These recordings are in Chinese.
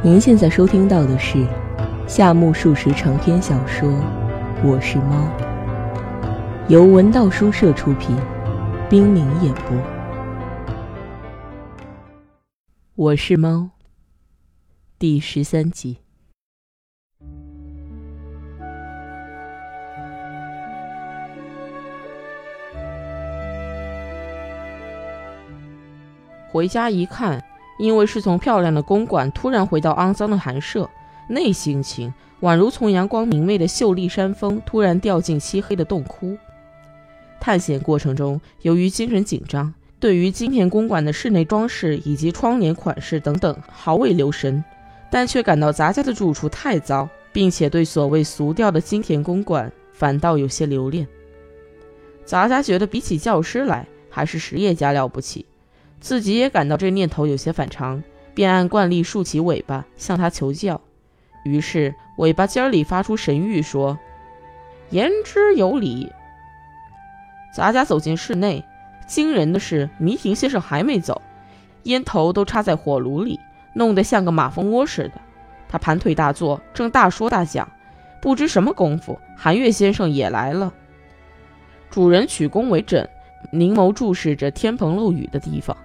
您现在收听到的是夏目漱石长篇小说《我是猫》，由文道书社出品，冰凌演播。我是猫，第十三集。回家一看，因为是从漂亮的公馆突然回到肮脏的寒舍，那心情宛如从阳光明媚的秀丽山峰突然掉进漆黑的洞窟。探险过程中，由于精神紧张，对于金田公馆的室内装饰以及窗帘款式等等毫未留神，但却感到杂家的住处太糟，并且对所谓俗调的金田公馆反倒有些留恋。杂家觉得比起教师来，还是实业家了不起。自己也感到这念头有些反常，便按惯例竖起尾巴向他求教。于是尾巴尖里发出神谕说：“言之有理。”杂家走进室内，惊人的是，迷婷先生还没走，烟头都插在火炉里，弄得像个马蜂窝似的。他盘腿大坐，正大说大讲，不知什么功夫，韩月先生也来了。主人取弓为枕，凝眸注视着天棚漏雨的地方。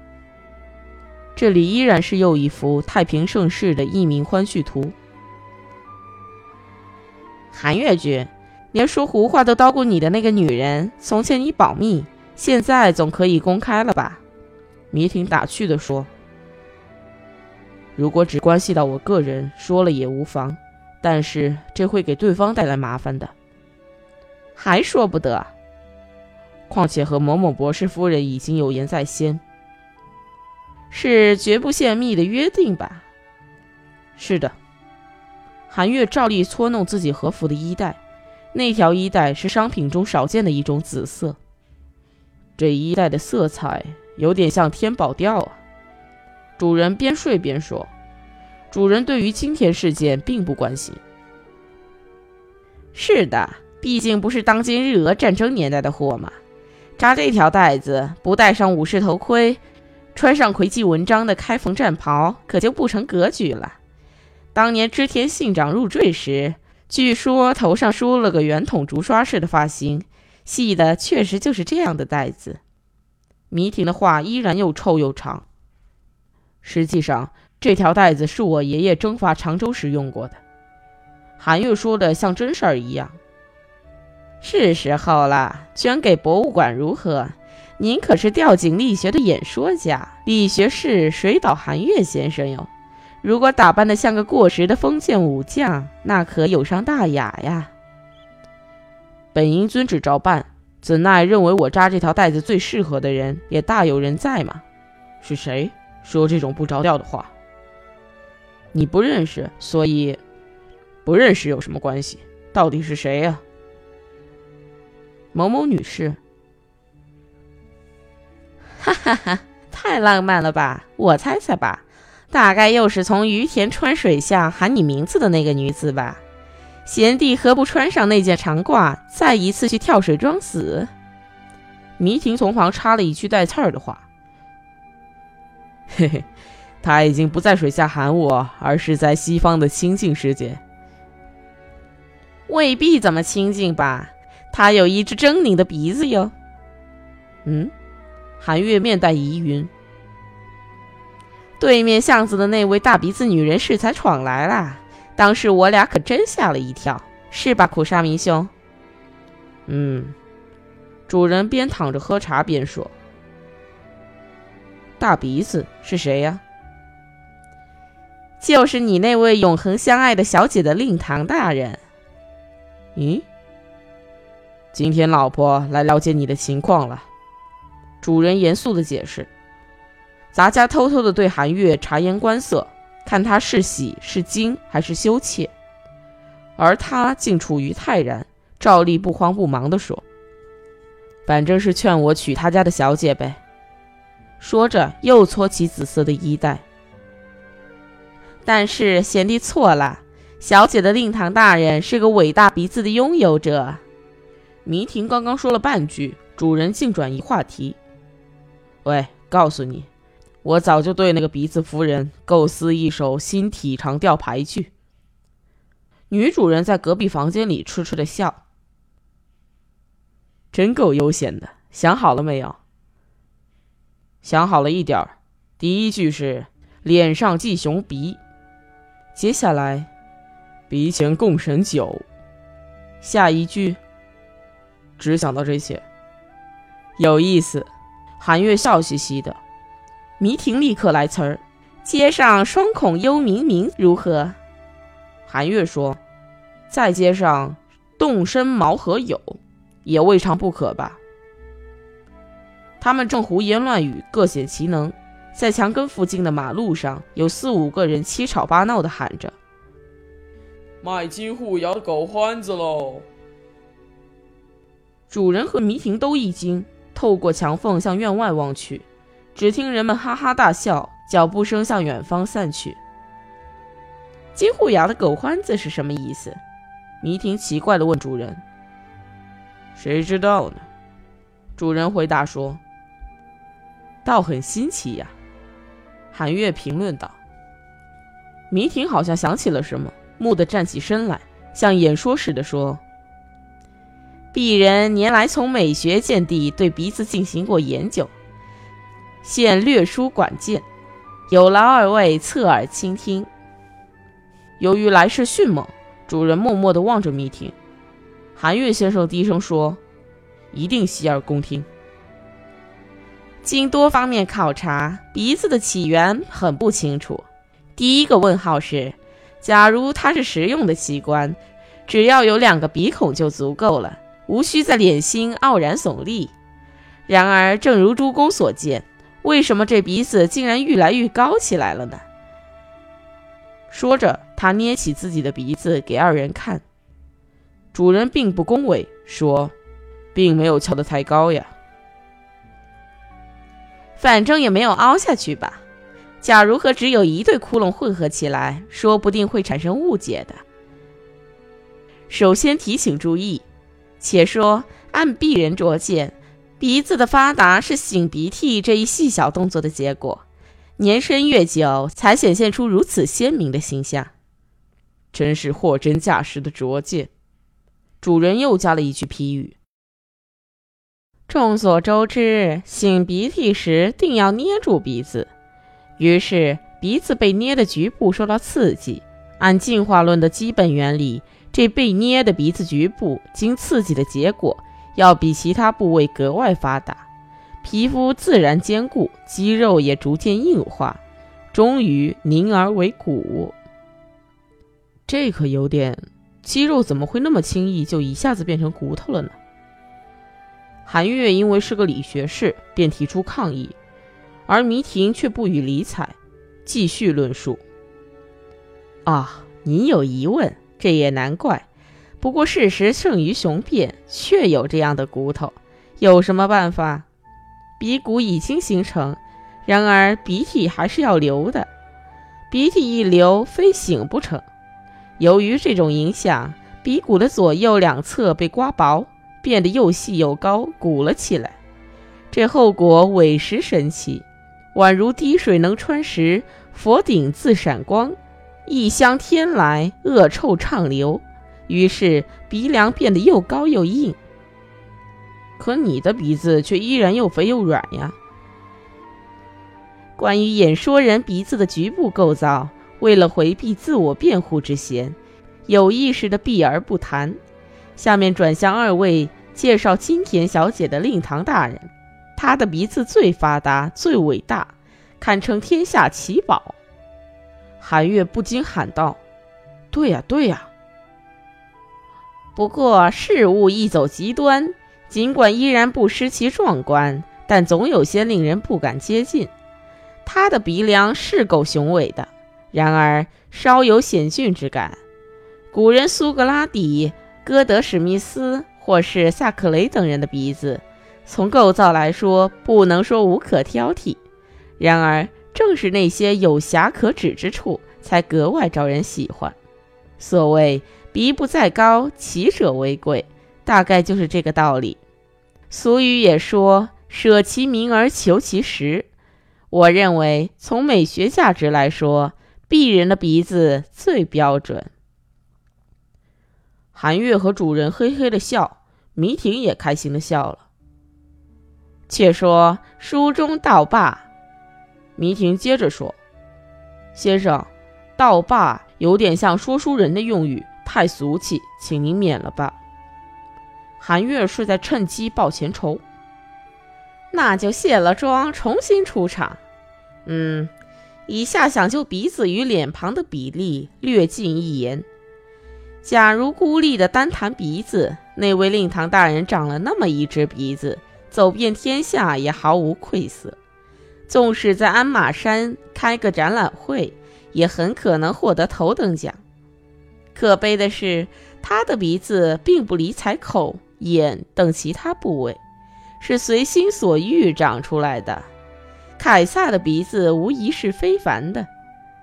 这里依然是又一幅太平盛世的佚名欢谑图。韩月君，连说胡话都叨咕你的那个女人，从前你保密，现在总可以公开了吧？迷婷打趣地说：“如果只关系到我个人，说了也无妨，但是这会给对方带来麻烦的。还说不得。况且和某某博士夫人已经有言在先。”是绝不泄密的约定吧？是的。韩月照例搓弄自己和服的衣带，那条衣带是商品中少见的一种紫色。这衣带的色彩有点像天宝调啊。主人边睡边说：“主人对于今天事件并不关心。”是的，毕竟不是当今日俄战争年代的货嘛。扎这条带子，不戴上武士头盔。穿上魁记文章的开缝战袍，可就不成格局了。当年织田信长入赘时，据说头上梳了个圆筒竹刷式的发型，系的确实就是这样的带子。迷婷的话依然又臭又长。实际上，这条带子是我爷爷征伐常州时用过的。韩月说的像真事儿一样。是时候了，捐给博物馆如何？您可是吊颈力学的演说家，力学士水岛寒月先生哟。如果打扮的像个过时的封建武将，那可有伤大雅呀。本应遵旨照办，怎奈认为我扎这条带子最适合的人也大有人在嘛。是谁说这种不着调的话？你不认识，所以不认识有什么关系？到底是谁呀？某某女士。哈哈哈，太浪漫了吧！我猜猜吧，大概又是从于田川水巷喊你名字的那个女子吧？贤弟何不穿上那件长褂，再一次去跳水装死？迷亭从旁插了一句带刺儿的话：“嘿嘿，他已经不在水下喊我，而是在西方的清净世界。未必怎么清净吧？他有一只狰狞的鼻子哟。嗯。”韩月面带疑云，对面巷子的那位大鼻子女人适才闯来了，当时我俩可真吓了一跳，是吧，苦沙弥兄？嗯，主人边躺着喝茶边说：“大鼻子是谁呀？”就是你那位永恒相爱的小姐的令堂大人。咦，今天老婆来了解你的情况了。主人严肃地解释：“杂家偷偷地对韩月察言观色，看他是喜是惊还是羞怯，而他竟处于泰然，照例不慌不忙地说：‘反正是劝我娶他家的小姐呗。’说着又搓起紫色的衣带。但是贤弟错了，小姐的令堂大人是个伟大鼻子的拥有者。”迷婷刚刚说了半句，主人竟转移话题。喂，告诉你，我早就对那个鼻子夫人构思一首新体长调牌剧。女主人在隔壁房间里痴痴的笑，真够悠闲的。想好了没有？想好了一点儿。第一句是“脸上系熊鼻”，接下来“鼻前供神酒”，下一句只想到这些。有意思。韩月笑嘻嘻的。迷婷立刻来词儿：“接上双孔幽冥冥如何？”韩月说：“再街上动身毛和友，也未尝不可吧。”他们正胡言乱语，各显其能。在墙根附近的马路上，有四五个人七吵八闹地喊着：“卖金户窑的狗欢子喽！”主人和迷婷都一惊，透过墙缝向院外望去，只听人们哈哈大笑，脚步声向远方散去。金户牙的狗欢子是什么意思？迷婷奇怪地问主人：“谁知道呢？”主人回答说。倒很新奇呀，韩月评论道。迷婷好像想起了什么，蓦地站起身来，像演说似的说：“鄙人年来从美学见地，对鼻子进行过研究，现略书管见，有劳二位侧耳倾听。”由于来势迅猛，主人默默地望着迷婷。韩月先生低声说：“一定洗耳恭听。”经多方面考察，鼻子的起源很不清楚。第一个问号是：假如它是实用的器官，只要有两个鼻孔就足够了，无需在脸心傲然耸立。然而，正如诸公所见，为什么这鼻子竟然愈来愈高起来了呢？说着，他捏起自己的鼻子给二人看。主人并不恭维，说：“并没有翘得太高呀。”反正也没有凹下去吧。假如和只有一对窟窿混合起来，说不定会产生误解的。首先提醒注意，且说按鄙人拙见，鼻子的发达是擤鼻涕这一细小动作的结果，年深月久才显现出如此鲜明的形象。真是货真价实的拙见。主人又加了一句批语。众所周知，擤鼻涕时定要捏住鼻子，于是鼻子被捏的局部受到刺激。按进化论的基本原理，这被捏的鼻子局部经刺激的结果，要比其他部位格外发达，皮肤自然坚固，肌肉也逐渐硬化，终于凝而为骨。这可有点，肌肉怎么会那么轻易就一下子变成骨头了呢？韩月因为是个理学士，便提出抗议，而迷婷却不予理睬，继续论述。啊，您有疑问，这也难怪。不过事实胜于雄辩，确有这样的骨头，有什么办法？鼻骨已经形成，然而鼻涕还是要流的，鼻涕一流，非醒不成。由于这种影响，鼻骨的左右两侧被刮薄。变得又细又高，鼓了起来。这后果委实神奇，宛如滴水能穿石，佛顶自闪光，异香天来，恶臭畅流。于是鼻梁变得又高又硬。可你的鼻子却依然又肥又软呀。关于演说人鼻子的局部构造，为了回避自我辩护之嫌，有意识的避而不谈。下面转向二位介绍金田小姐的令堂大人，她的鼻子最发达、最伟大，堪称天下奇宝。韩月不禁喊道：“对呀，对呀。”不过事物一走极端，尽管依然不失其壮观，但总有些令人不敢接近。他的鼻梁是够雄伟的，然而稍有险峻之感。古人苏格拉底。戈德史密斯或是萨克雷等人的鼻子，从构造来说，不能说无可挑剔。然而，正是那些有瑕可指之处，才格外招人喜欢。所谓“鼻不在高，奇者为贵”，大概就是这个道理。俗语也说：“舍其名而求其实。”我认为，从美学价值来说，鄙人的鼻子最标准。韩月和主人嘿嘿的笑，迷婷也开心的笑了。且说书中道罢，迷婷接着说：“先生，道罢有点像说书人的用语，太俗气，请您免了吧。”韩月是在趁机报前仇。那就卸了妆，重新出场。嗯，以下想就鼻子与脸庞的比例略尽一言。假如孤立的单谈鼻子，那位令堂大人长了那么一只鼻子，走遍天下也毫无愧色。纵使在鞍马山开个展览会，也很可能获得头等奖。可悲的是，他的鼻子并不理睬口、眼等其他部位。是随心所欲长出来的。凯撒的鼻子无疑是非凡的。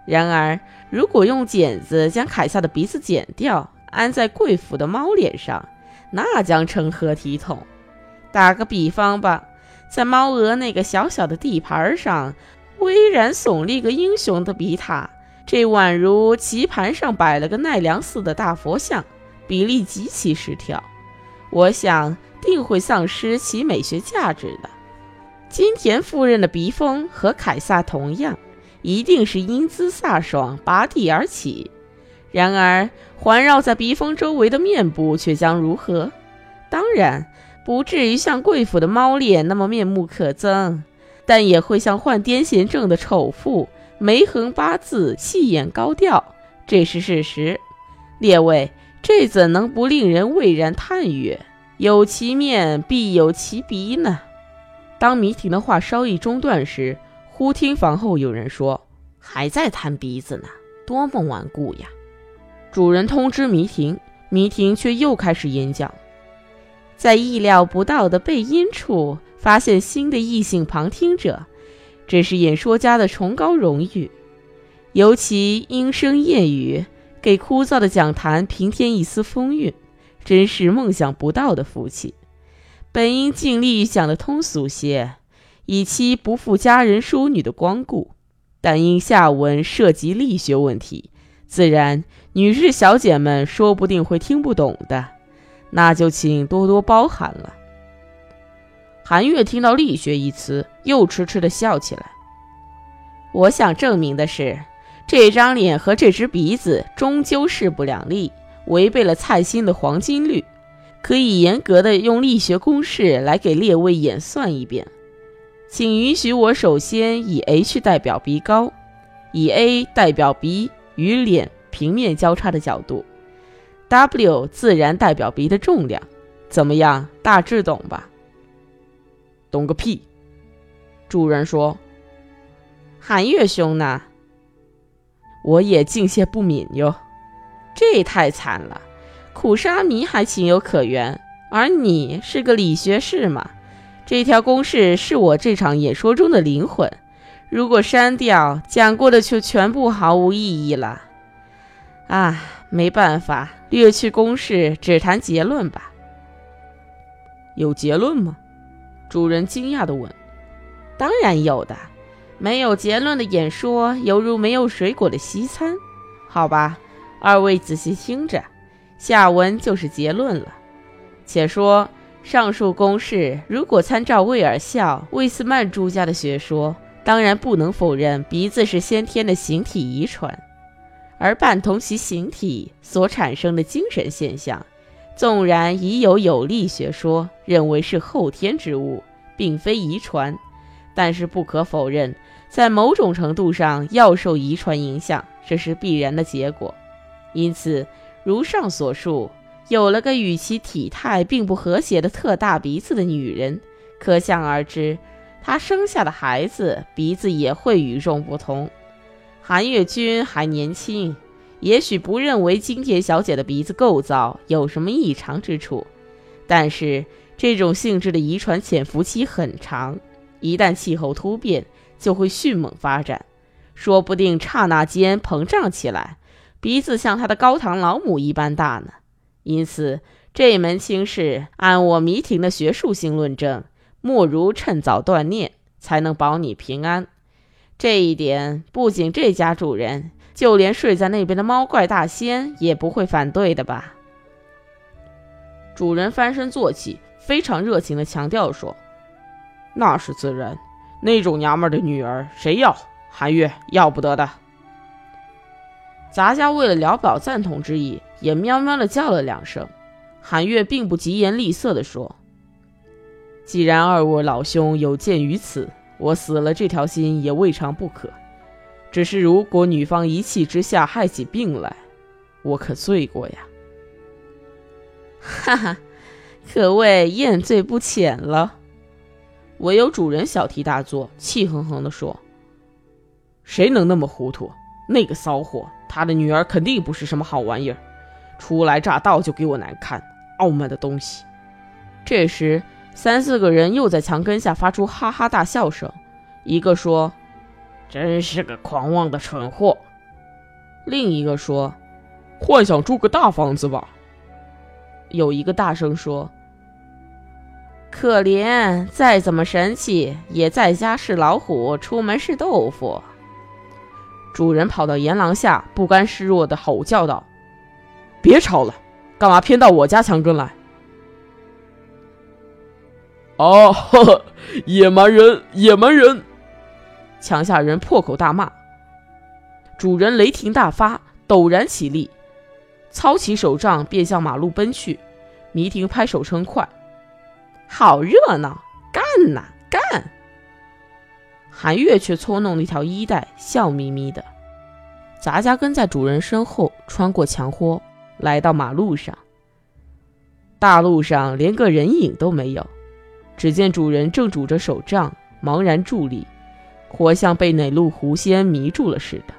然而，如果用剪子将凯撒的鼻子剪掉，安在贵府的猫脸上，那将成何体统？打个比方吧，在猫额那个小小的地盘上，巍然耸立个英雄的鼻塔，这宛如棋盘上摆了个奈良寺的大佛像，比例极其失调。我想。定会丧失其美学价值的。金田夫人的鼻峰和凯撒同样，一定是英姿飒爽，拔地而起。然而，环绕在鼻峰周围的面部却将如何？当然，不至于像贵府的猫脸那么面目可憎，但也会像患癫痫症的丑妇，眉横八字，气眼高调，这是事实。列位，这怎能不令人蔚然叹曰？有其面，必有其鼻呢。当迷婷的话稍一中断时，忽听房后有人说：“还在弹鼻子呢，多么顽固呀！”主人通知迷婷，迷婷却又开始演讲。在意料不到的背阴处发现新的异性旁听者，这是演说家的崇高荣誉。尤其莺声燕语，给枯燥的讲坛平添一丝风韵。真是梦想不到的福气。本应尽力讲得通俗些，以期不负佳人淑女的光顾，但因下文涉及力学问题，自然女士小姐们说不定会听不懂的，那就请多多包涵了。韩月听到“力学”一词，又痴痴地笑起来。我想证明的是，这张脸和这只鼻子终究势不两立。违背了蔡新的黄金律，可以严格的用力学公式来给列位演算一遍。请允许我首先以 h 代表鼻高，以 a 代表鼻与脸平面交叉的角度，w 自然代表鼻的重量。怎么样？大致懂吧？懂个屁！主人说：“韩月兄呢？我也敬谢不敏哟。”这太惨了，苦沙弥还情有可原，而你是个理学士嘛？这条公式是我这场演说中的灵魂，如果删掉，讲过的就全部毫无意义了。啊，没办法，略去公式，只谈结论吧。有结论吗？主人惊讶地问。当然有的，没有结论的演说犹如没有水果的西餐，好吧？二位仔细听着，下文就是结论了。且说上述公式，如果参照威尔孝、魏斯曼诸家的学说，当然不能否认鼻子是先天的形体遗传，而伴同其形体所产生的精神现象，纵然已有有力学说认为是后天之物，并非遗传，但是不可否认，在某种程度上要受遗传影响，这是必然的结果。因此，如上所述，有了个与其体态并不和谐的特大鼻子的女人，可想而知，她生下的孩子鼻子也会与众不同。韩月君还年轻，也许不认为金田小姐的鼻子构造有什么异常之处，但是这种性质的遗传潜伏期很长，一旦气候突变，就会迅猛发展，说不定刹那间膨胀起来。鼻子像他的高堂老母一般大呢，因此这门亲事，按我迷婷的学术性论证，莫如趁早断念，才能保你平安。这一点，不仅这家主人，就连睡在那边的猫怪大仙也不会反对的吧？主人翻身坐起，非常热情地强调说：“那是自然，那种娘们的女儿谁要？韩月要不得的。”杂家为了聊表赞同之意，也喵喵地叫了两声。韩月并不疾言厉色地说：“既然二位老兄有鉴于此，我死了这条心也未尝不可。只是如果女方一气之下害起病来，我可罪过呀。”哈哈，可谓验罪不浅了。唯有主人小题大做，气哼哼地说：“谁能那么糊涂？那个骚货！”他的女儿肯定不是什么好玩意儿，初来乍到就给我难看，傲慢的东西。这时，三四个人又在墙根下发出哈哈大笑声。一个说：“真是个狂妄的蠢货。”另一个说：“幻想住个大房子吧。”有一个大声说：“可怜，再怎么神气，也在家是老虎，出门是豆腐。”主人跑到檐廊下，不甘示弱地吼叫道：“别吵了，干嘛偏到我家墙根来？”啊！呵呵，野蛮人，野蛮人！墙下人破口大骂。主人雷霆大发，陡然起立，操起手杖便向马路奔去。迷婷拍手称快：“好热闹，干呐，干！”韩月却搓弄了一条衣带，笑眯眯的。杂家跟在主人身后，穿过墙豁，来到马路上。大路上连个人影都没有，只见主人正拄着手杖，茫然伫立，活像被哪路狐仙迷住了似的。